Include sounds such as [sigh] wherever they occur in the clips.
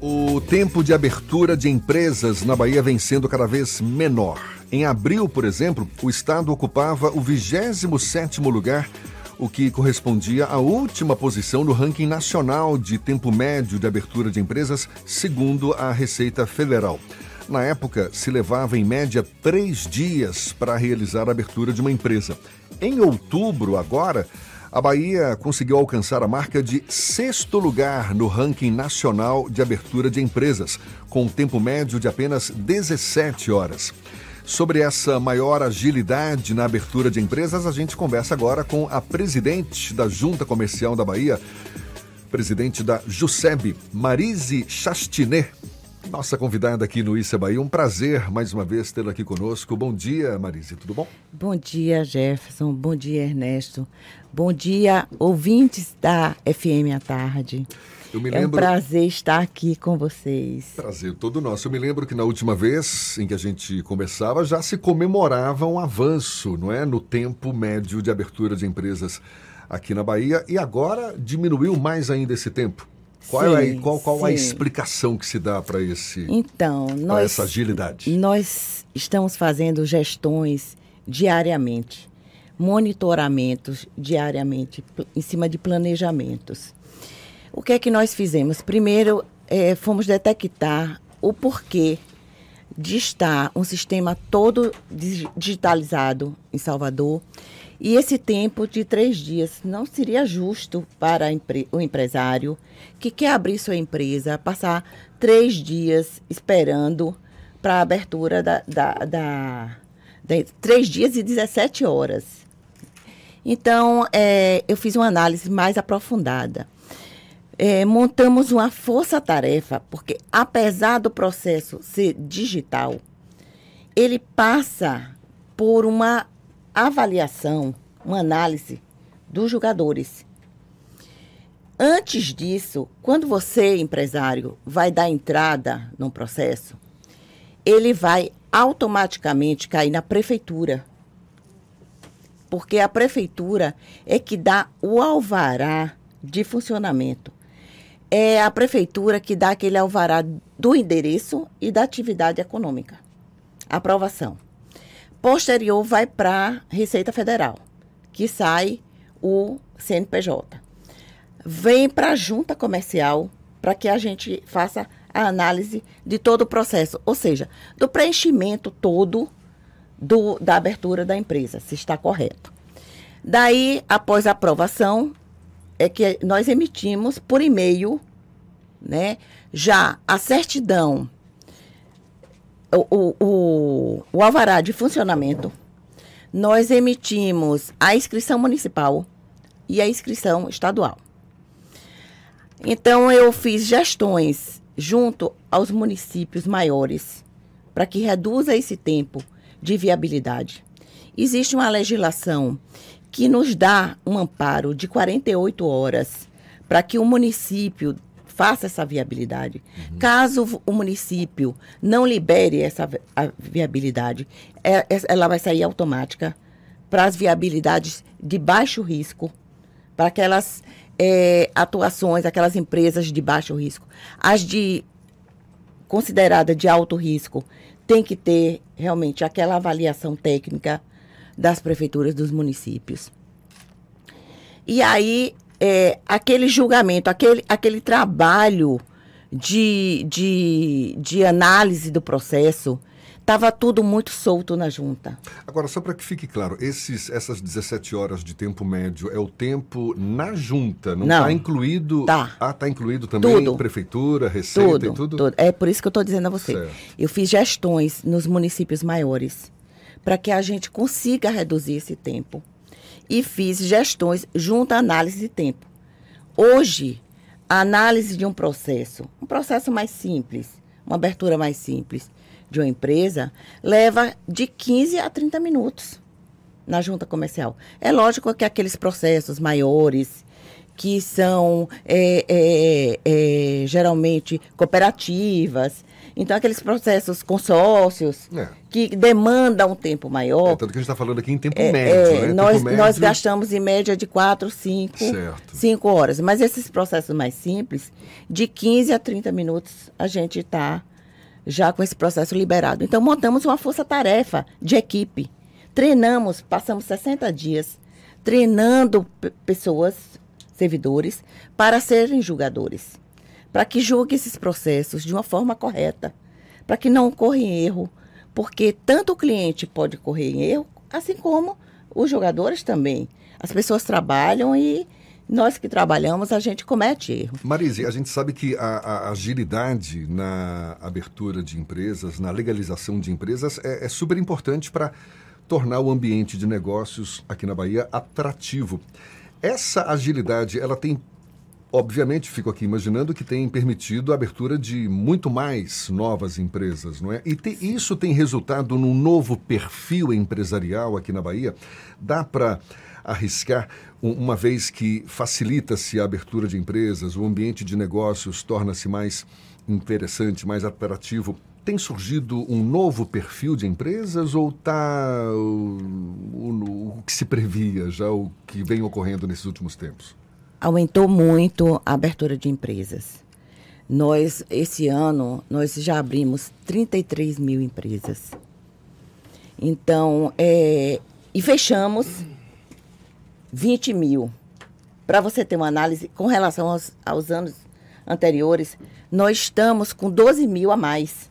O tempo de abertura de empresas na Bahia vem sendo cada vez menor. Em abril, por exemplo, o estado ocupava o 27º lugar, o que correspondia à última posição no ranking nacional de tempo médio de abertura de empresas, segundo a Receita Federal. Na época, se levava em média três dias para realizar a abertura de uma empresa. Em outubro, agora, a Bahia conseguiu alcançar a marca de sexto lugar no ranking nacional de abertura de empresas, com um tempo médio de apenas 17 horas. Sobre essa maior agilidade na abertura de empresas, a gente conversa agora com a presidente da Junta Comercial da Bahia, presidente da JUSEB, Marise Chastinet. Nossa convidada aqui no Issa Bahia, um prazer mais uma vez tê-la aqui conosco. Bom dia, Marise, tudo bom? Bom dia, Jefferson. Bom dia, Ernesto. Bom dia, ouvintes da FM à tarde. Lembro... É um prazer estar aqui com vocês. Prazer todo nosso. Eu me lembro que na última vez em que a gente conversava já se comemorava um avanço, não é, no tempo médio de abertura de empresas aqui na Bahia e agora diminuiu mais ainda esse tempo. Qual, sim, é, qual, qual a explicação que se dá para esse então nós essa agilidade? Nós estamos fazendo gestões diariamente, monitoramentos diariamente em cima de planejamentos. O que é que nós fizemos? Primeiro, é, fomos detectar o porquê de estar um sistema todo digitalizado em Salvador e esse tempo de três dias não seria justo para o empresário que quer abrir sua empresa, passar três dias esperando para a abertura da, da, da, da, Três dias e 17 horas. Então, é, eu fiz uma análise mais aprofundada. É, montamos uma força-tarefa, porque apesar do processo ser digital, ele passa por uma avaliação, uma análise dos jogadores. Antes disso, quando você, empresário, vai dar entrada num processo, ele vai automaticamente cair na prefeitura. Porque a prefeitura é que dá o alvará de funcionamento. É a prefeitura que dá aquele alvará do endereço e da atividade econômica. Aprovação. Posterior vai para Receita Federal, que sai o CNPJ. Vem para a junta comercial para que a gente faça a análise de todo o processo, ou seja, do preenchimento todo do, da abertura da empresa, se está correto. Daí, após a aprovação, é que nós emitimos por e-mail, né, já a certidão o, o, o alvará de funcionamento, nós emitimos a inscrição municipal e a inscrição estadual. Então, eu fiz gestões junto aos municípios maiores para que reduza esse tempo de viabilidade. Existe uma legislação que nos dá um amparo de 48 horas para que o município faça essa viabilidade. Uhum. Caso o município não libere essa viabilidade, é, é, ela vai sair automática para as viabilidades de baixo risco, para aquelas é, atuações, aquelas empresas de baixo risco. As de considerada de alto risco tem que ter realmente aquela avaliação técnica das prefeituras dos municípios. E aí é, aquele julgamento, aquele, aquele trabalho de, de, de análise do processo, estava tudo muito solto na junta. Agora, só para que fique claro, esses, essas 17 horas de tempo médio é o tempo na junta, não está incluído? Tá. Ah, está incluído também tudo. prefeitura, receita tudo, e tudo? tudo? É por isso que eu estou dizendo a você. Certo. Eu fiz gestões nos municípios maiores para que a gente consiga reduzir esse tempo e fiz gestões junto à análise de tempo. Hoje, a análise de um processo, um processo mais simples, uma abertura mais simples de uma empresa, leva de 15 a 30 minutos na junta comercial. É lógico que aqueles processos maiores, que são é, é, é, geralmente cooperativas. Então, aqueles processos consórcios é. que demandam um tempo maior. É, tanto que a gente está falando aqui em tempo é, médio. Né? Nós, tempo médio... nós gastamos em média de 4, 5, 5 horas. Mas esses processos mais simples, de 15 a 30 minutos, a gente está já com esse processo liberado. Então, montamos uma força-tarefa de equipe. Treinamos, passamos 60 dias treinando pessoas, servidores, para serem julgadores. Para que julguem esses processos de uma forma correta. Para que não ocorra erro. Porque tanto o cliente pode correr em erro, assim como os jogadores também. As pessoas trabalham e nós que trabalhamos, a gente comete erro. Marise, a gente sabe que a, a, agilidade na abertura de empresas, na legalização de empresas, é, é super importante para tornar o ambiente de negócios aqui na Bahia atrativo. Essa agilidade, ela tem, obviamente, fico aqui imaginando que tem permitido a abertura de muito mais novas empresas, não é? E te, isso tem resultado num novo perfil empresarial aqui na Bahia. Dá para arriscar, uma vez que facilita-se a abertura de empresas, o ambiente de negócios torna-se mais interessante, mais atrativo. Tem surgido um novo perfil de empresas ou está o, o, o que se previa já, o que vem ocorrendo nesses últimos tempos? Aumentou muito a abertura de empresas. Nós, esse ano, nós já abrimos 33 mil empresas. Então, é, e fechamos 20 mil. Para você ter uma análise com relação aos, aos, anos anteriores, nós estamos com 12 mil a mais,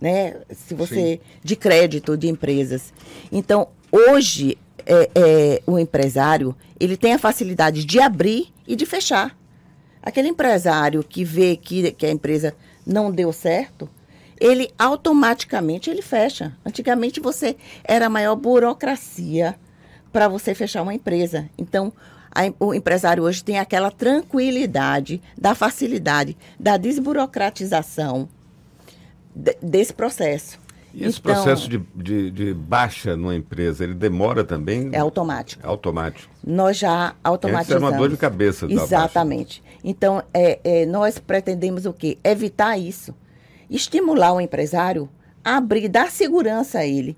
né? Se você Sim. de crédito de empresas. Então, hoje é, é, o empresário ele tem a facilidade de abrir e de fechar. Aquele empresário que vê que, que a empresa não deu certo, ele automaticamente ele fecha. Antigamente você era a maior burocracia para você fechar uma empresa. Então, a, o empresário hoje tem aquela tranquilidade, da facilidade, da desburocratização de, desse processo. E esse então, processo de, de, de, baixa numa empresa, ele demora também? É automático. É automático. Nós já automatizamos. Isso é uma dor de cabeça. Exatamente. Então, é, é, nós pretendemos o quê? Evitar isso. Estimular o empresário a abrir, dar segurança a ele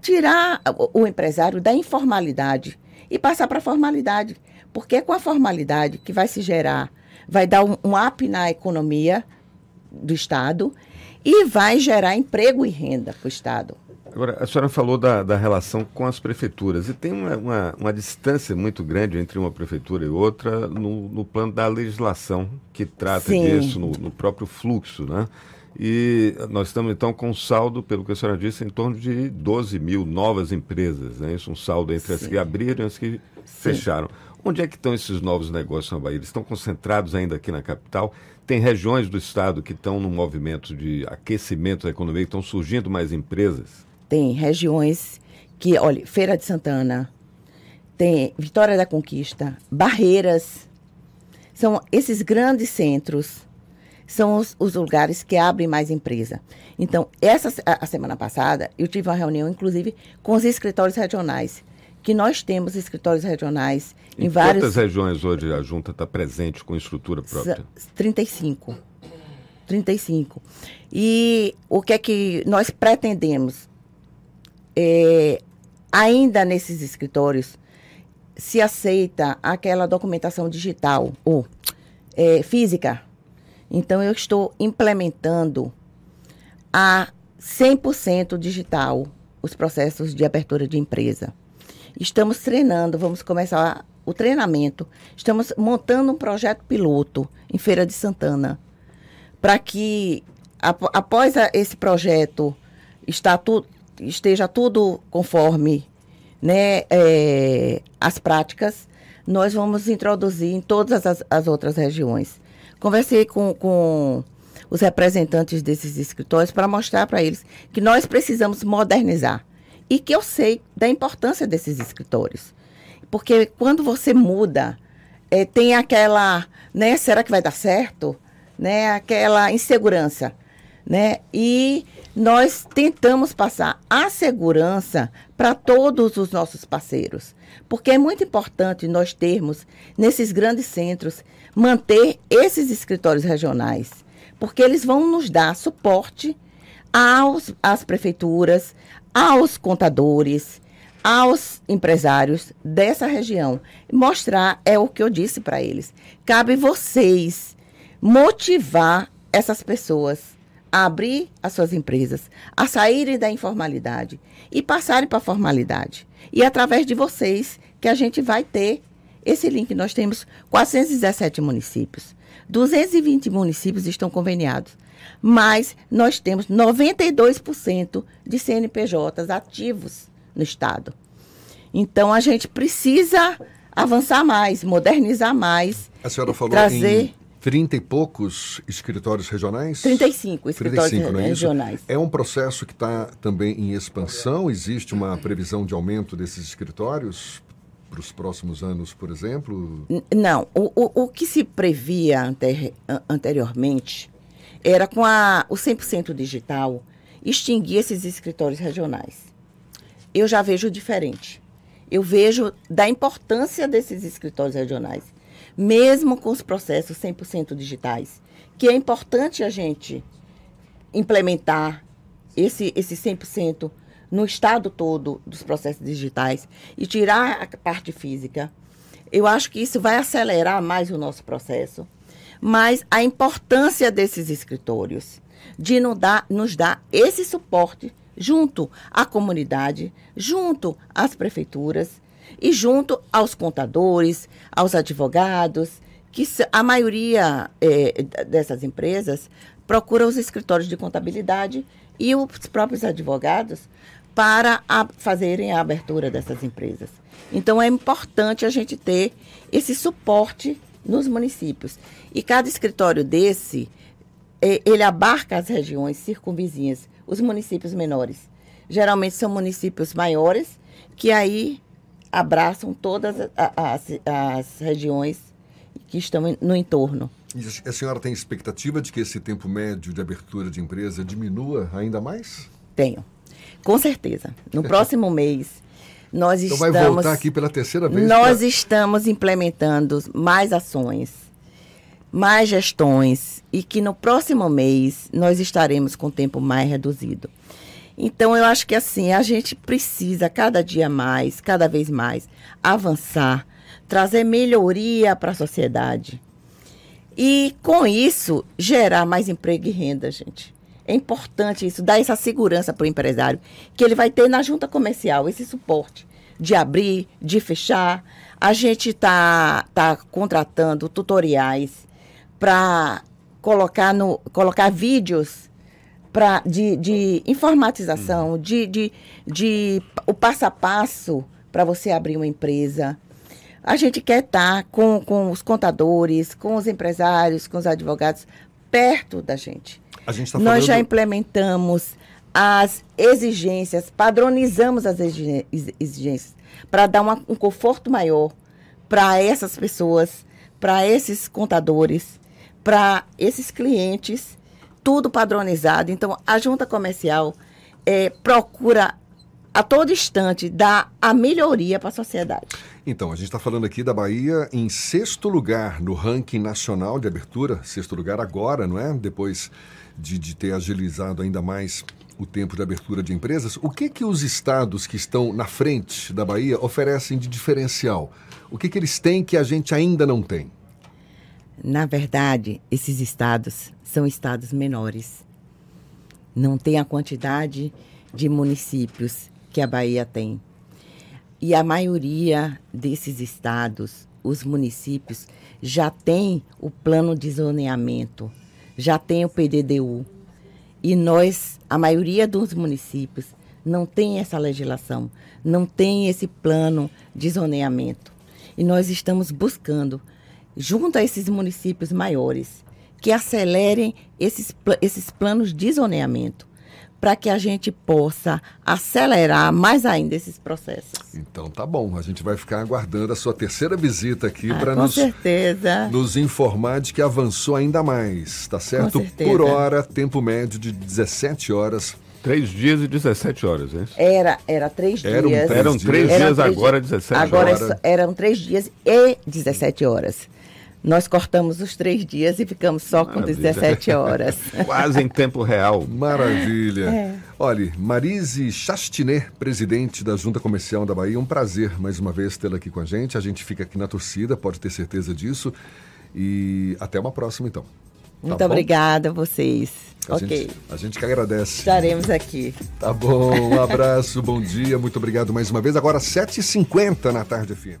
tirar o, o empresário da informalidade e passar para a formalidade. Porque é com a formalidade que vai se gerar, vai dar um, um up na economia do Estado e vai gerar emprego e renda para o Estado. Agora, a senhora falou da, da relação com as prefeituras e tem uma, uma, uma, distância muito grande entre uma prefeitura e outra no, no plano da legislação que trata Sim. disso, no, no próprio fluxo, né? E nós estamos, então, com um saldo, pelo que a senhora disse, em torno de 12 mil novas empresas. Né? Isso um saldo entre Sim. as que abriram e as que Sim. fecharam. Onde é que estão esses novos negócios na Bahia? Eles estão concentrados ainda aqui na capital? Tem regiões do estado que estão num movimento de aquecimento da economia, que estão surgindo mais empresas? Tem regiões que, olha, Feira de Santana, tem Vitória da Conquista, Barreiras. São esses grandes centros são os, os, lugares que abrem mais empresa. Então, essa a, a, semana passada, eu tive uma reunião, inclusive, com os escritórios regionais, que nós temos escritórios regionais em, em vários... Quantas regiões hoje a Junta está presente com estrutura própria? 35. 35. E o que é que nós pretendemos? É, ainda nesses escritórios, se aceita aquela documentação digital ou é, física, então, eu estou implementando a 100% digital os processos de abertura de empresa. Estamos treinando, vamos começar o treinamento. Estamos montando um projeto piloto em Feira de Santana, para que ap após esse projeto tu, esteja tudo conforme né, é, as práticas, nós vamos introduzir em todas as, as outras regiões. Conversei com, com os representantes desses escritórios para mostrar para eles que nós precisamos modernizar e que eu sei da importância desses escritórios. Porque quando você muda, é, tem aquela, né, será que vai dar certo? Né, aquela insegurança. né? E nós tentamos passar a segurança para todos os nossos parceiros, porque é muito importante nós termos nesses grandes centros manter esses escritórios regionais, porque eles vão nos dar suporte aos às prefeituras, aos contadores, aos empresários dessa região. Mostrar é o que eu disse para eles. Cabe vocês motivar essas pessoas a abrir as suas empresas, a saírem da informalidade e passarem para a formalidade. E é através de vocês que a gente vai ter esse link. Nós temos 417 municípios. 220 municípios estão conveniados, mas nós temos 92% de CNPJs ativos no Estado. Então a gente precisa avançar mais, modernizar mais. A senhora falou trazer... em 30 e poucos escritórios regionais? 35 escritórios 35, é regionais. É, um processo que está também em expansão? Existe uma previsão de aumento desses escritórios para os próximos anos, por exemplo? Não. O, o, o que se previa ante, anteriormente era com a, o 100% digital extinguir esses escritórios regionais. Eu já vejo diferente. Eu vejo da importância desses escritórios regionais mesmo com os processos 100% digitais, que é importante a gente implementar esse, esse 100% no estado todo dos processos digitais e tirar a parte física. Eu acho que isso vai acelerar mais o nosso processo. Mas a importância desses escritórios de nos dar, nos dar esse suporte junto à comunidade, junto às prefeituras, e junto aos contadores, aos advogados, que a maioria é, dessas empresas procura os escritórios de contabilidade e os próprios advogados para a, fazerem a abertura dessas empresas. Então é importante a gente ter esse suporte nos municípios. E cada escritório desse, é, ele abarca as regiões circunvizinhas, os municípios menores. Geralmente são municípios maiores, que aí abraçam todas as, as regiões que estão no entorno. E a senhora tem expectativa de que esse tempo médio de abertura de empresa diminua ainda mais? Tenho, com certeza. No próximo [laughs] mês, nós então estamos... vai voltar aqui pela terceira vez? Nós pra... estamos implementando mais ações, mais gestões, e que no próximo mês nós estaremos com tempo mais reduzido. Então, eu acho que assim, a gente precisa cada dia mais, cada vez mais, avançar, trazer melhoria para a sociedade. E, com isso, gerar mais emprego e renda, gente. É importante isso, dar essa segurança para o empresário, que ele vai ter na junta comercial esse suporte de abrir, de fechar. A gente está tá contratando tutoriais para colocar, no, colocar vídeos pra, de, de informatização, uhum. de, de, de o passo a passo para você abrir uma empresa. A gente quer estar tá com, com os contadores, com os empresários, com os advogados, perto da gente. A gente tá Nós falando... já implementamos as exigências, padronizamos as exigências para dar uma, um conforto maior para essas pessoas, para esses contadores, para esses clientes tudo padronizado. Então, a junta comercial é, procura a todo instante dar a melhoria para a sociedade. Então, a gente está falando aqui da Bahia em sexto lugar no ranking nacional de abertura, sexto lugar agora, não é? Depois de, de ter agilizado ainda mais o tempo de abertura de empresas. O que que os estados que estão na frente da Bahia oferecem de diferencial? O que que eles têm que a gente ainda não tem? Na verdade, esses estados são estados menores. Não tem a quantidade de municípios que a Bahia tem. E a maioria desses estados, os municípios, já tem o plano de zoneamento, já tem o PDDU. E nós, a maioria dos municípios, não tem essa legislação, não tem esse plano de zoneamento. E nós estamos buscando junto a esses municípios maiores, que acelerem esses, esses planos de zoneamento para que a gente possa acelerar mais ainda esses processos. Então tá bom, a gente vai ficar aguardando a sua terceira visita aqui Ah, para nos, certeza. nos informar de que avançou ainda mais, tá certo? Por hora, tempo médio de 17 horas. Três dias e 17 horas, é isso? Era, era três Eram dias. Eram três dias. dias, três agora dias. 17 Agora horas. é só- eram três dias e 17 horas. Nós cortamos os três dias e ficamos só com Maravilha. 17 horas. [laughs] Quase em tempo real. Maravilha. É. Olha, Marise Chastinet, presidente da Junta Comercial da Bahia, um prazer mais uma vez tê-la aqui com a gente. A gente fica aqui na torcida, pode ter certeza disso. E até uma próxima, então. Tá Muito bom? obrigada a vocês. A ok. gente, a gente que agradece. Estaremos aqui. Tá bom, um abraço, bom dia, muito obrigado mais uma vez. Agora 7h50 na tarde FM.